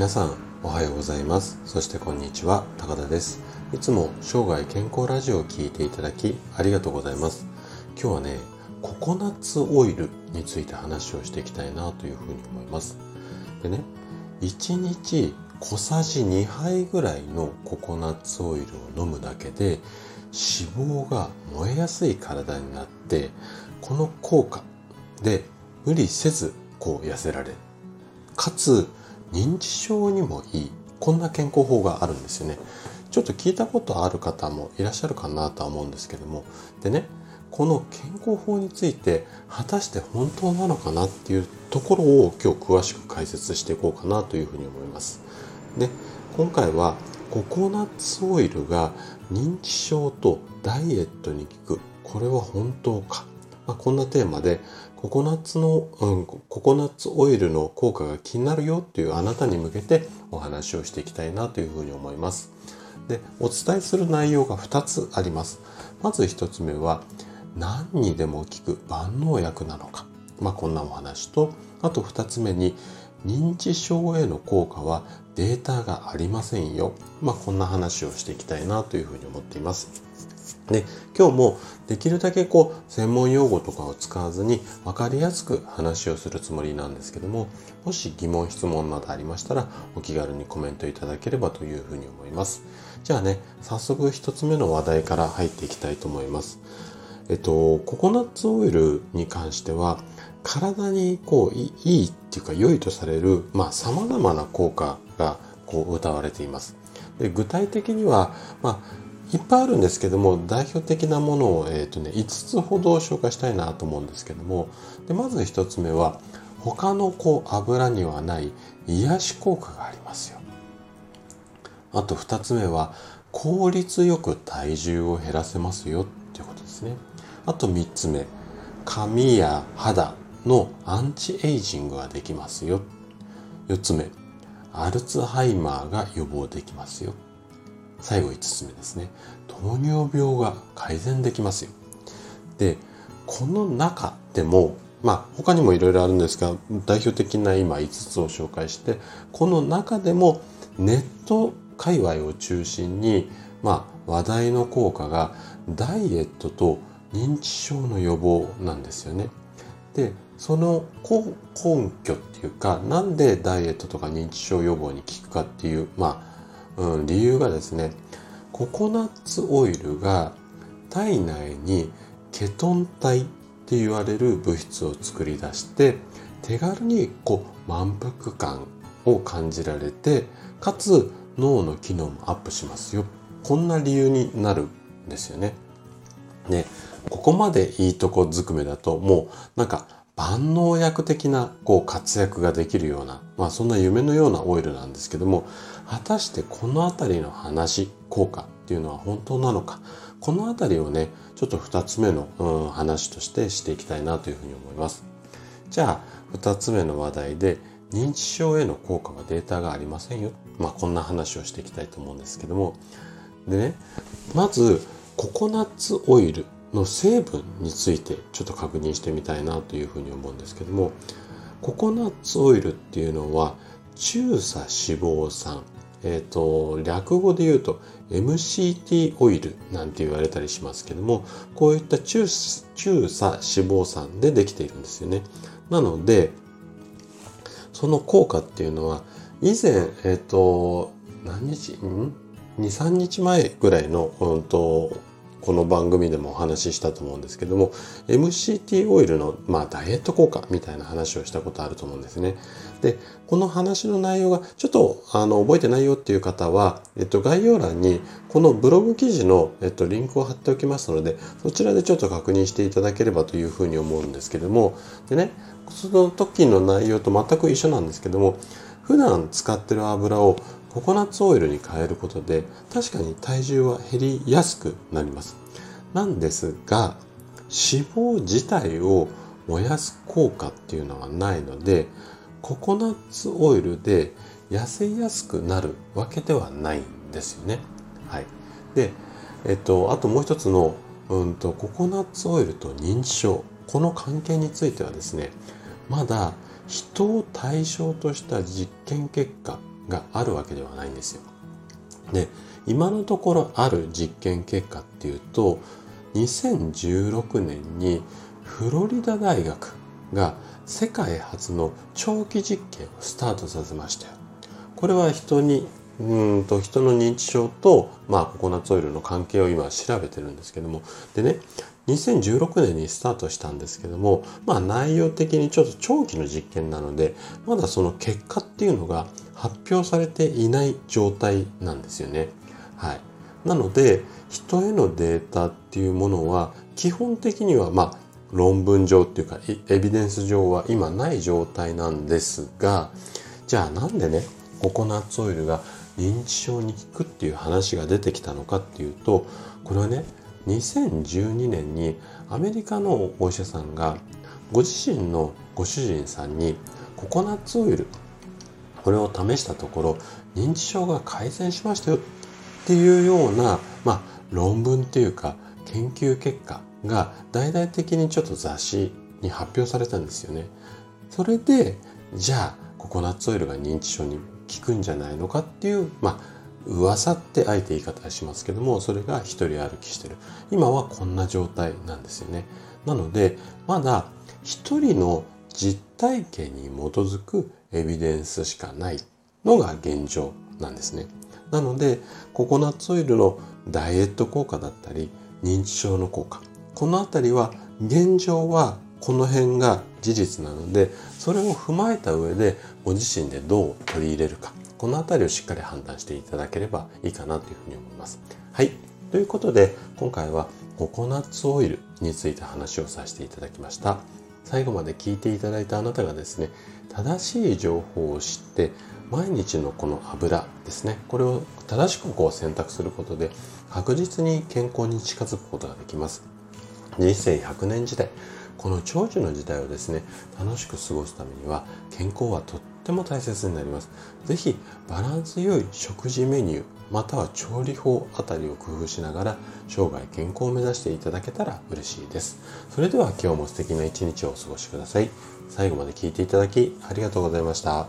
皆さんおはようございます。そしてこんにちは高田です。いつも生涯健康ラジオを聴いていただきありがとうございます。今日はねココナッツオイルについて話をしていきたいなというふうに思います。でね1日小さじ2杯ぐらいのココナッツオイルを飲むだけで脂肪が燃えやすい体になってこの効果で無理せずこう痩せられる。かつ認知症にもいい。こんな健康法があるんですよね。ちょっと聞いたことある方もいらっしゃるかなとは思うんですけども。でねこの健康法について果たして本当なのかなっていうところを今日詳しく解説していこうかなというふうに思います。で今回はココナッツオイルが認知症とダイエットに効く。これは本当か、まあ、こんなテーマでココナッツの、うん、ココナッツオイルの効果が気になるよっていうあなたに向けてお話をしていきたいなというふうに思います。で、お伝えする内容が2つあります。まず1つ目は、何にでも効く万能薬なのか。まあ、こんなお話と、あと2つ目に、認知症への効果はデータがありませんよ。まあ、こんな話をしていきたいなというふうに思っています。で、今日もできるだけこう、専門用語とかを使わずに分かりやすく話をするつもりなんですけども、もし疑問、質問などありましたら、お気軽にコメントいただければというふうに思います。じゃあね、早速一つ目の話題から入っていきたいと思います。えっと、ココナッツオイルに関しては、体にこう、いいっていうか良いとされる、まあ様々な効果がこう歌われています。で具体的には、まあ、いっぱいあるんですけども代表的なものを、えーとね、5つほど紹介したいなと思うんですけどもでまず1つ目は他のこう油にはない癒し効果がありますよ。あと2つ目は効率よく体重を減らせますよっていうことですね。あと3つ目髪や肌のアンチエイジングができますよ。4つ目アルツハイマーが予防できますよ。最後5つ目ですね。糖尿病が改善できますよ。で、この中でも、まあ他にもいろいろあるんですが、代表的な今5つを紹介して、この中でもネット界隈を中心に、まあ話題の効果がダイエットと認知症の予防なんですよね。で、その根拠っていうか、なんでダイエットとか認知症予防に効くかっていう、まあうん、理由がですねココナッツオイルが体内にケトン体って言われる物質を作り出して手軽にこう満腹感を感じられてかつ脳の機能もアップしますよこんな理由になるんですよね。ねここまでいいとこずくめだともうなんか万能薬的なこう活躍ができるような、まあそんな夢のようなオイルなんですけども、果たしてこのあたりの話、効果っていうのは本当なのか、このあたりをね、ちょっと二つ目の、うん、話としてしていきたいなというふうに思います。じゃあ、二つ目の話題で、認知症への効果はデータがありませんよ。まあこんな話をしていきたいと思うんですけども、でね、まず、ココナッツオイルの成分についてちょっと確認してみたいなというふうに思うんですけどもココナッツオイルっていうのは中鎖脂肪酸。えっ、ー、と略語で言うと MCT オイルなんて言われたりしますけどもこういった中中鎖脂肪酸でできているんですよね。なのでその効果っていうのは以前えっ、ー、と何日ん？23日前ぐらいの、うんとこの番組でもお話ししたと思うんですけども MCT オイルの、まあ、ダイエット効果みたいな話をしたことあると思うんですね。でこの話の内容がちょっとあの覚えてないよっていう方は、えっと、概要欄にこのブログ記事の、えっと、リンクを貼っておきますのでそちらでちょっと確認していただければというふうに思うんですけどもでねその時の内容と全く一緒なんですけども普段使ってる油をココナッツオイルに変えることで確かに体重は減りやすくなります。なんですが脂肪自体を燃やす効果っていうのはないのでココナッツオイルで痩せやすくなるわけではないんですよね。はい。で、えっと、あともう一つの、うんと、ココナッツオイルと認知症。この関係についてはですね、まだ人を対象とした実験結果があるわけではないんですよ。で、今のところある実験結果っていうと、2016年にフロリダ大学が世界初の長期実験をスタートさせましたよ。これは人にうんと人の認知症と、まあ、ココナッツオイルの関係を今調べてるんですけどもでね2016年にスタートしたんですけども、まあ、内容的にちょっと長期の実験なのでまだその結果っていうのが発表されていない状態なんですよね。はい、なので人へのデータっていうものは基本的にはまあ論文上っていうかエビデンス上は今ない状態なんですがじゃあなんでねココナッツオイルが認知症に効くっていう話が出てきたのかっていうとこれはね2012年にアメリカのお医者さんがご自身のご主人さんにココナッツオイルこれを試したところ認知症が改善しましたよっていうような、まあ、論文っていうか研究結果が大々的にちょっと雑誌に発表されたんですよね。それでじゃあココナッツオイルが認知症に効くんじゃないのかっていう、まあ、噂ってあえて言い方しますけども、それが一人歩きしてる。今はこんな状態なんですよね。なので、まだ一人の実体験に基づくエビデンスしかないのが現状なんですね。なので、ココナッツオイルのダイエット効果だったり、認知症の効果。このあたりは現状はこの辺が事実なのでそれを踏まえた上でご自身でどう取り入れるかこの辺りをしっかり判断していただければいいかなというふうに思います。はい。ということで今回はココナッツオイルについて話をさせていただきました。最後まで聞いていただいたあなたがですね正しい情報を知って毎日のこの油ですねこれを正しくこう選択することで確実に健康に近づくことができます。人生100年時代この長寿の時代をですね楽しく過ごすためには健康はとっても大切になります。是非バランス良い食事メニューまたは調理法あたりを工夫しながら生涯健康を目指していただけたら嬉しいです。それでは今日も素敵な一日をお過ごしください。最後まで聞いていただきありがとうございました。